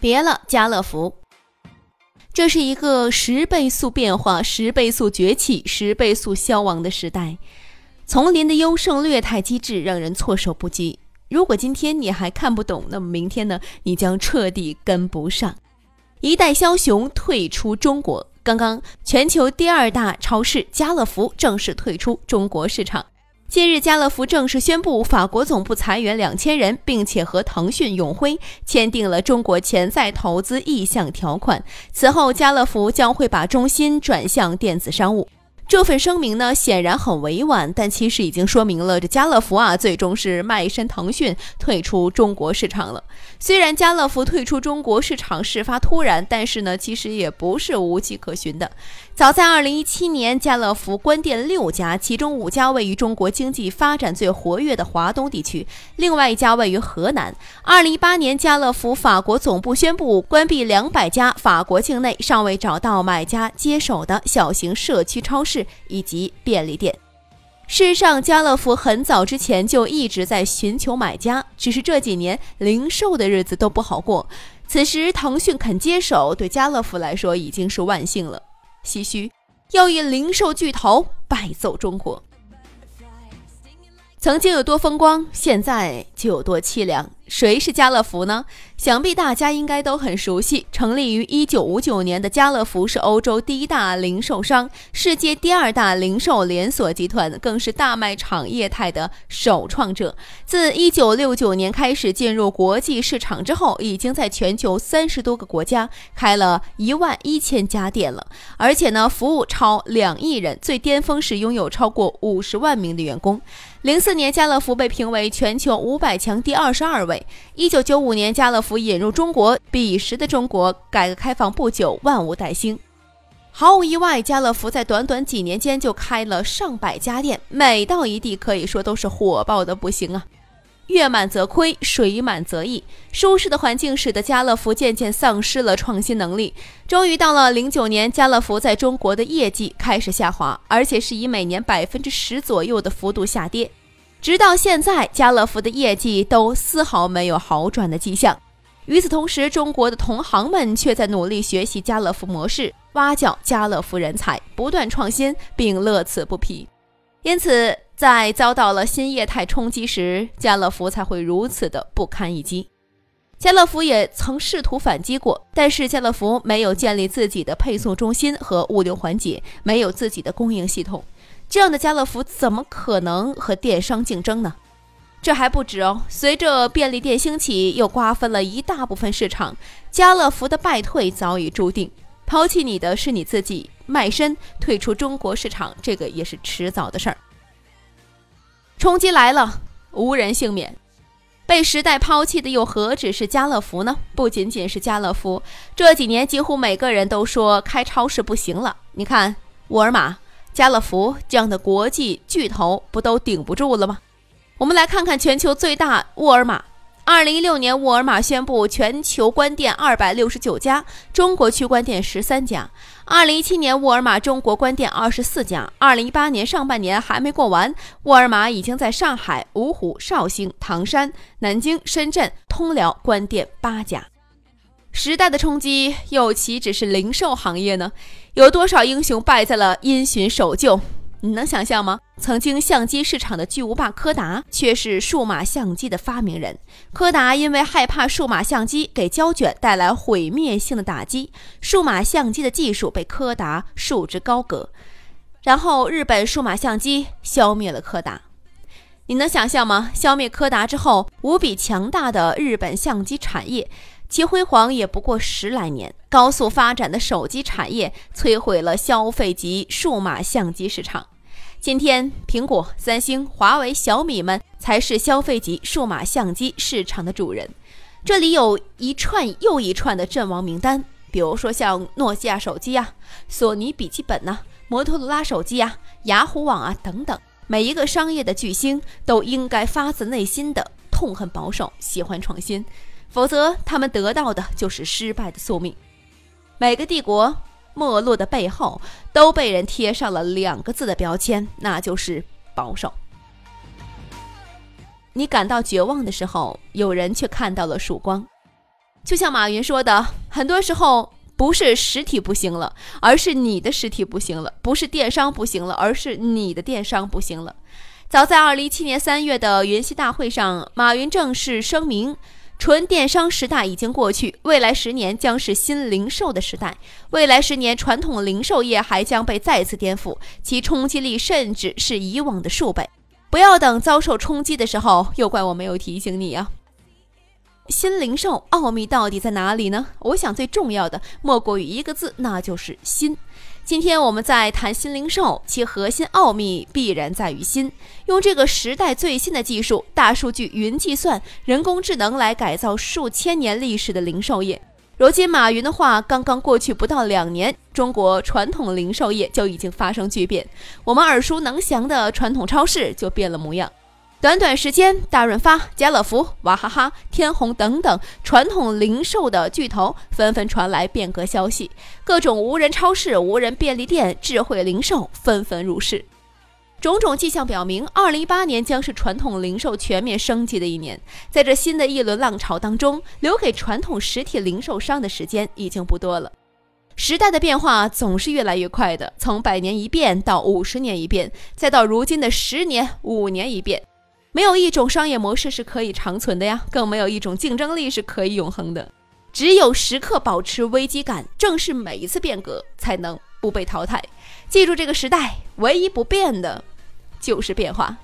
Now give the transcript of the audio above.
别了，家乐福。这是一个十倍速变化、十倍速崛起、十倍速消亡的时代。丛林的优胜劣汰机制让人措手不及。如果今天你还看不懂，那么明天呢？你将彻底跟不上。一代枭雄退出中国。刚刚，全球第二大超市家乐福正式退出中国市场。近日，家乐福正式宣布，法国总部裁员两千人，并且和腾讯永辉签订了中国潜在投资意向条款。此后，家乐福将会把重心转向电子商务。这份声明呢，显然很委婉，但其实已经说明了这家乐福啊，最终是卖身腾讯，退出中国市场了。虽然家乐福退出中国市场事发突然，但是呢，其实也不是无迹可寻的。早在2017年，家乐福关店六家，其中五家位于中国经济发展最活跃的华东地区，另外一家位于河南。2018年，家乐福法国总部宣布关闭两百家法国境内尚未找到买家接手的小型社区超市。以及便利店。事实上，家乐福很早之前就一直在寻求买家，只是这几年零售的日子都不好过。此时，腾讯肯接手，对家乐福来说已经是万幸了。唏嘘，要以零售巨头败走中国。曾经有多风光，现在就有多凄凉。谁是家乐福呢？想必大家应该都很熟悉。成立于一九五九年的家乐福是欧洲第一大零售商，世界第二大零售连锁集团，更是大卖场业态的首创者。自一九六九年开始进入国际市场之后，已经在全球三十多个国家开了一万一千家店了，而且呢，服务超两亿人，最巅峰时拥有超过五十万名的员工。零四年，家乐福被评为全球五百强第二十二位。一九九五年，家乐福引入中国，彼时的中国改革开放不久，万物待兴。毫无意外，家乐福在短短几年间就开了上百家店，每到一地可以说都是火爆的不行啊。月满则亏，水满则溢。舒适的环境使得家乐福渐渐丧失了创新能力。终于到了零九年，家乐福在中国的业绩开始下滑，而且是以每年百分之十左右的幅度下跌。直到现在，家乐福的业绩都丝毫没有好转的迹象。与此同时，中国的同行们却在努力学习家乐福模式，挖角家乐福人才，不断创新，并乐此不疲。因此。在遭到了新业态冲击时，家乐福才会如此的不堪一击。家乐福也曾试图反击过，但是家乐福没有建立自己的配送中心和物流环节，没有自己的供应系统，这样的家乐福怎么可能和电商竞争呢？这还不止哦，随着便利店兴起，又瓜分了一大部分市场，家乐福的败退早已注定。抛弃你的是你自己，卖身退出中国市场，这个也是迟早的事儿。冲击来了，无人幸免。被时代抛弃的又何止是家乐福呢？不仅仅是家乐福，这几年几乎每个人都说开超市不行了。你看，沃尔玛、家乐福这样的国际巨头，不都顶不住了吗？我们来看看全球最大沃尔玛。二零一六年，沃尔玛宣布全球关店二百六十九家，中国区关店十三家。二零一七年，沃尔玛中国关店二十四家。二零一八年上半年还没过完，沃尔玛已经在上海、芜湖、绍兴、唐山、南京、深圳、通辽关店八家。时代的冲击又岂止是零售行业呢？有多少英雄败在了因循守旧？你能想象吗？曾经相机市场的巨无霸柯达，却是数码相机的发明人。柯达因为害怕数码相机给胶卷带来毁灭性的打击，数码相机的技术被柯达束之高阁。然后日本数码相机消灭了柯达。你能想象吗？消灭柯达之后，无比强大的日本相机产业，其辉煌也不过十来年。高速发展的手机产业摧毁了消费级数码相机市场。今天，苹果、三星、华为、小米们才是消费级数码相机市场的主人。这里有一串又一串的阵亡名单，比如说像诺基亚手机呀、索尼笔记本呐、摩托罗拉手机呀、雅虎网啊等等。每一个商业的巨星都应该发自内心的痛恨保守，喜欢创新，否则他们得到的就是失败的宿命。每个帝国没落的背后，都被人贴上了两个字的标签，那就是保守。你感到绝望的时候，有人却看到了曙光。就像马云说的，很多时候不是实体不行了，而是你的实体不行了；不是电商不行了，而是你的电商不行了。早在二零一七年三月的云栖大会上，马云正式声明。纯电商时代已经过去，未来十年将是新零售的时代。未来十年，传统零售业还将被再次颠覆，其冲击力甚至是以往的数倍。不要等遭受冲击的时候，又怪我没有提醒你啊！新零售奥秘到底在哪里呢？我想最重要的莫过于一个字，那就是“新”。今天我们在谈新零售，其核心奥秘必然在于新。用这个时代最新的技术——大数据、云计算、人工智能来改造数千年历史的零售业。如今，马云的话刚刚过去不到两年，中国传统零售业就已经发生巨变，我们耳熟能详的传统超市就变了模样。短短时间，大润发、家乐福、娃哈哈、天虹等等传统零售的巨头纷纷传来变革消息，各种无人超市、无人便利店、智慧零售纷纷入市。种种迹象表明，二零一八年将是传统零售全面升级的一年。在这新的一轮浪潮当中，留给传统实体零售商的时间已经不多了。时代的变化总是越来越快的，从百年一变到五十年一变，再到如今的十年、五年一变。没有一种商业模式是可以长存的呀，更没有一种竞争力是可以永恒的。只有时刻保持危机感，正视每一次变革才能不被淘汰。记住这个时代，唯一不变的，就是变化。